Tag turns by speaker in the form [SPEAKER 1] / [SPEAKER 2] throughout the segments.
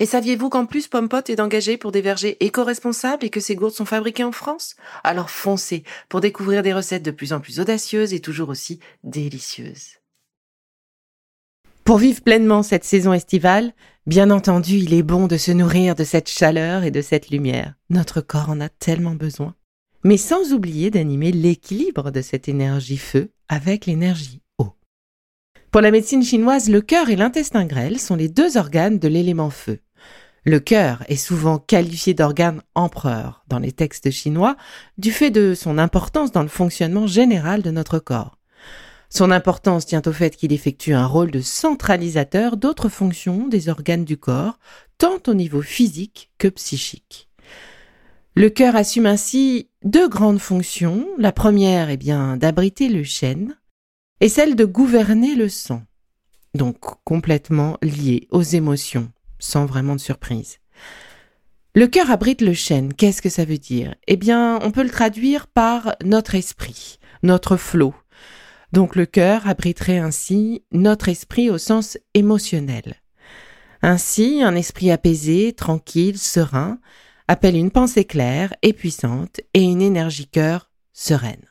[SPEAKER 1] Et saviez-vous qu'en plus Pompot est engagé pour des vergers éco-responsables et que ces gourdes sont fabriquées en France? Alors foncez pour découvrir des recettes de plus en plus audacieuses et toujours aussi délicieuses. Pour vivre pleinement cette saison estivale, bien entendu, il est bon de se nourrir de cette chaleur et de cette lumière. Notre corps en a tellement besoin. Mais sans oublier d'animer l'équilibre de cette énergie feu avec l'énergie eau. Pour la médecine chinoise, le cœur et l'intestin grêle sont les deux organes de l'élément feu. Le cœur est souvent qualifié d'organe empereur dans les textes chinois du fait de son importance dans le fonctionnement général de notre corps. Son importance tient au fait qu'il effectue un rôle de centralisateur d'autres fonctions des organes du corps, tant au niveau physique que psychique. Le cœur assume ainsi deux grandes fonctions. La première est bien d'abriter le chêne et celle de gouverner le sang, donc complètement liée aux émotions sans vraiment de surprise. Le cœur abrite le chêne. Qu'est-ce que ça veut dire? Eh bien, on peut le traduire par notre esprit, notre flot. Donc le cœur abriterait ainsi notre esprit au sens émotionnel. Ainsi, un esprit apaisé, tranquille, serein, appelle une pensée claire et puissante et une énergie cœur sereine.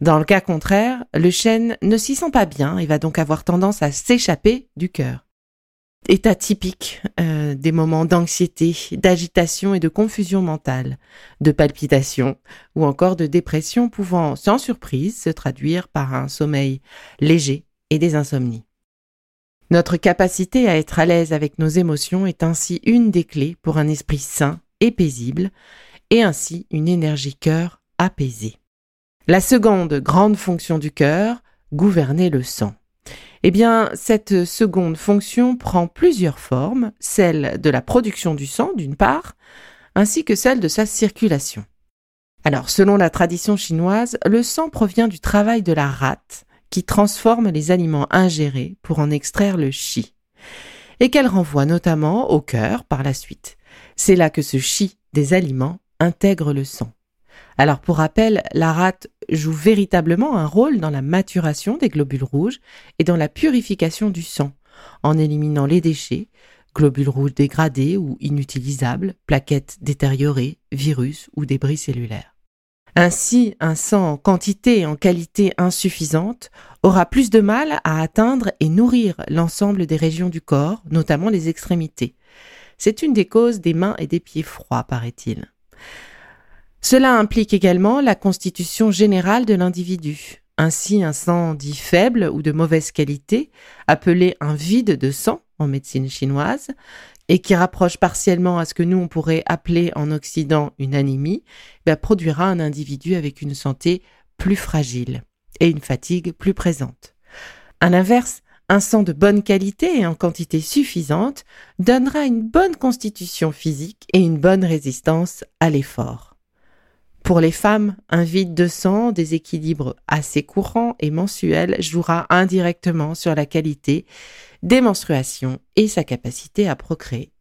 [SPEAKER 1] Dans le cas contraire, le chêne ne s'y sent pas bien et va donc avoir tendance à s'échapper du cœur état typique euh, des moments d'anxiété, d'agitation et de confusion mentale, de palpitation ou encore de dépression pouvant sans surprise se traduire par un sommeil léger et des insomnies. Notre capacité à être à l'aise avec nos émotions est ainsi une des clés pour un esprit sain et paisible et ainsi une énergie cœur apaisée. La seconde grande fonction du cœur, gouverner le sang. Eh bien, cette seconde fonction prend plusieurs formes, celle de la production du sang d'une part, ainsi que celle de sa circulation. Alors, selon la tradition chinoise, le sang provient du travail de la rate, qui transforme les aliments ingérés pour en extraire le chi, et qu'elle renvoie notamment au cœur par la suite. C'est là que ce chi des aliments intègre le sang. Alors pour rappel, la rate joue véritablement un rôle dans la maturation des globules rouges et dans la purification du sang, en éliminant les déchets, globules rouges dégradés ou inutilisables, plaquettes détériorées, virus ou débris cellulaires. Ainsi, un sang en quantité et en qualité insuffisante aura plus de mal à atteindre et nourrir l'ensemble des régions du corps, notamment les extrémités. C'est une des causes des mains et des pieds froids, paraît-il. Cela implique également la constitution générale de l'individu. Ainsi, un sang dit faible ou de mauvaise qualité, appelé un vide de sang en médecine chinoise, et qui rapproche partiellement à ce que nous on pourrait appeler en Occident une anémie, bah, produira un individu avec une santé plus fragile et une fatigue plus présente. À l'inverse, un sang de bonne qualité et en quantité suffisante donnera une bonne constitution physique et une bonne résistance à l'effort. Pour les femmes, un vide de sang, déséquilibre assez courant et mensuel jouera indirectement sur la qualité des menstruations et sa capacité à procréer.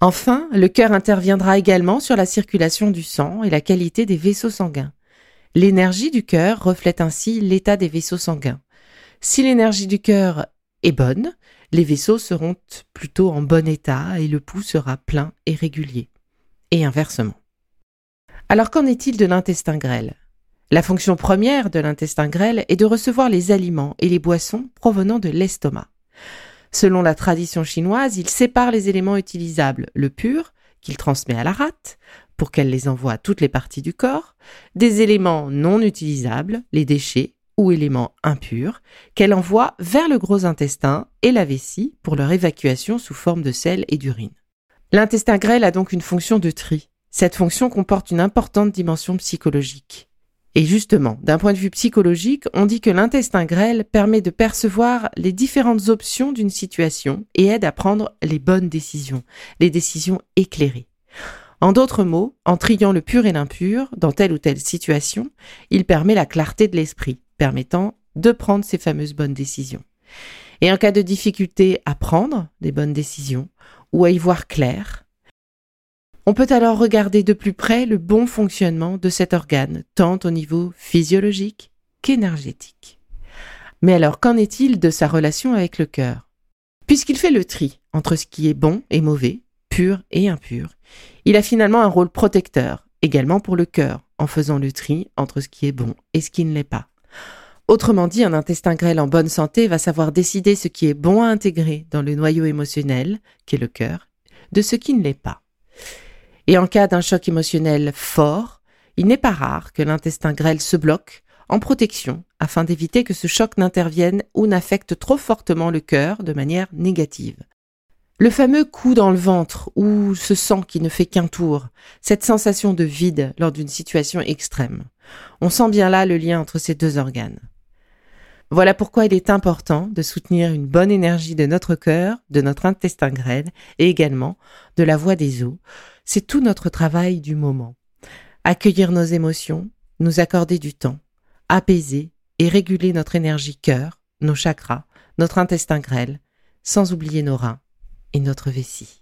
[SPEAKER 1] Enfin, le cœur interviendra également sur la circulation du sang et la qualité des vaisseaux sanguins. L'énergie du cœur reflète ainsi l'état des vaisseaux sanguins. Si l'énergie du cœur est bonne, les vaisseaux seront plutôt en bon état et le pouls sera plein et régulier. Et inversement. Alors qu'en est-il de l'intestin grêle? La fonction première de l'intestin grêle est de recevoir les aliments et les boissons provenant de l'estomac. Selon la tradition chinoise, il sépare les éléments utilisables, le pur, qu'il transmet à la rate, pour qu'elle les envoie à toutes les parties du corps, des éléments non utilisables, les déchets, ou éléments impurs qu'elle envoie vers le gros intestin et la vessie pour leur évacuation sous forme de sel et d'urine. L'intestin grêle a donc une fonction de tri. Cette fonction comporte une importante dimension psychologique. Et justement, d'un point de vue psychologique, on dit que l'intestin grêle permet de percevoir les différentes options d'une situation et aide à prendre les bonnes décisions, les décisions éclairées. En d'autres mots, en triant le pur et l'impur dans telle ou telle situation, il permet la clarté de l'esprit, permettant de prendre ces fameuses bonnes décisions. Et en cas de difficulté à prendre des bonnes décisions ou à y voir clair, on peut alors regarder de plus près le bon fonctionnement de cet organe, tant au niveau physiologique qu'énergétique. Mais alors, qu'en est-il de sa relation avec le cœur? Puisqu'il fait le tri entre ce qui est bon et mauvais, pur et impur, il a finalement un rôle protecteur, également pour le cœur, en faisant le tri entre ce qui est bon et ce qui ne l'est pas. Autrement dit, un intestin grêle en bonne santé va savoir décider ce qui est bon à intégrer dans le noyau émotionnel, qui est le cœur, de ce qui ne l'est pas. Et en cas d'un choc émotionnel fort, il n'est pas rare que l'intestin grêle se bloque en protection afin d'éviter que ce choc n'intervienne ou n'affecte trop fortement le cœur de manière négative. Le fameux coup dans le ventre ou ce sang qui ne fait qu'un tour, cette sensation de vide lors d'une situation extrême. On sent bien là le lien entre ces deux organes. Voilà pourquoi il est important de soutenir une bonne énergie de notre cœur, de notre intestin grêle et également de la voie des os. C'est tout notre travail du moment. Accueillir nos émotions, nous accorder du temps, apaiser et réguler notre énergie cœur, nos chakras, notre intestin grêle, sans oublier nos reins et notre vessie.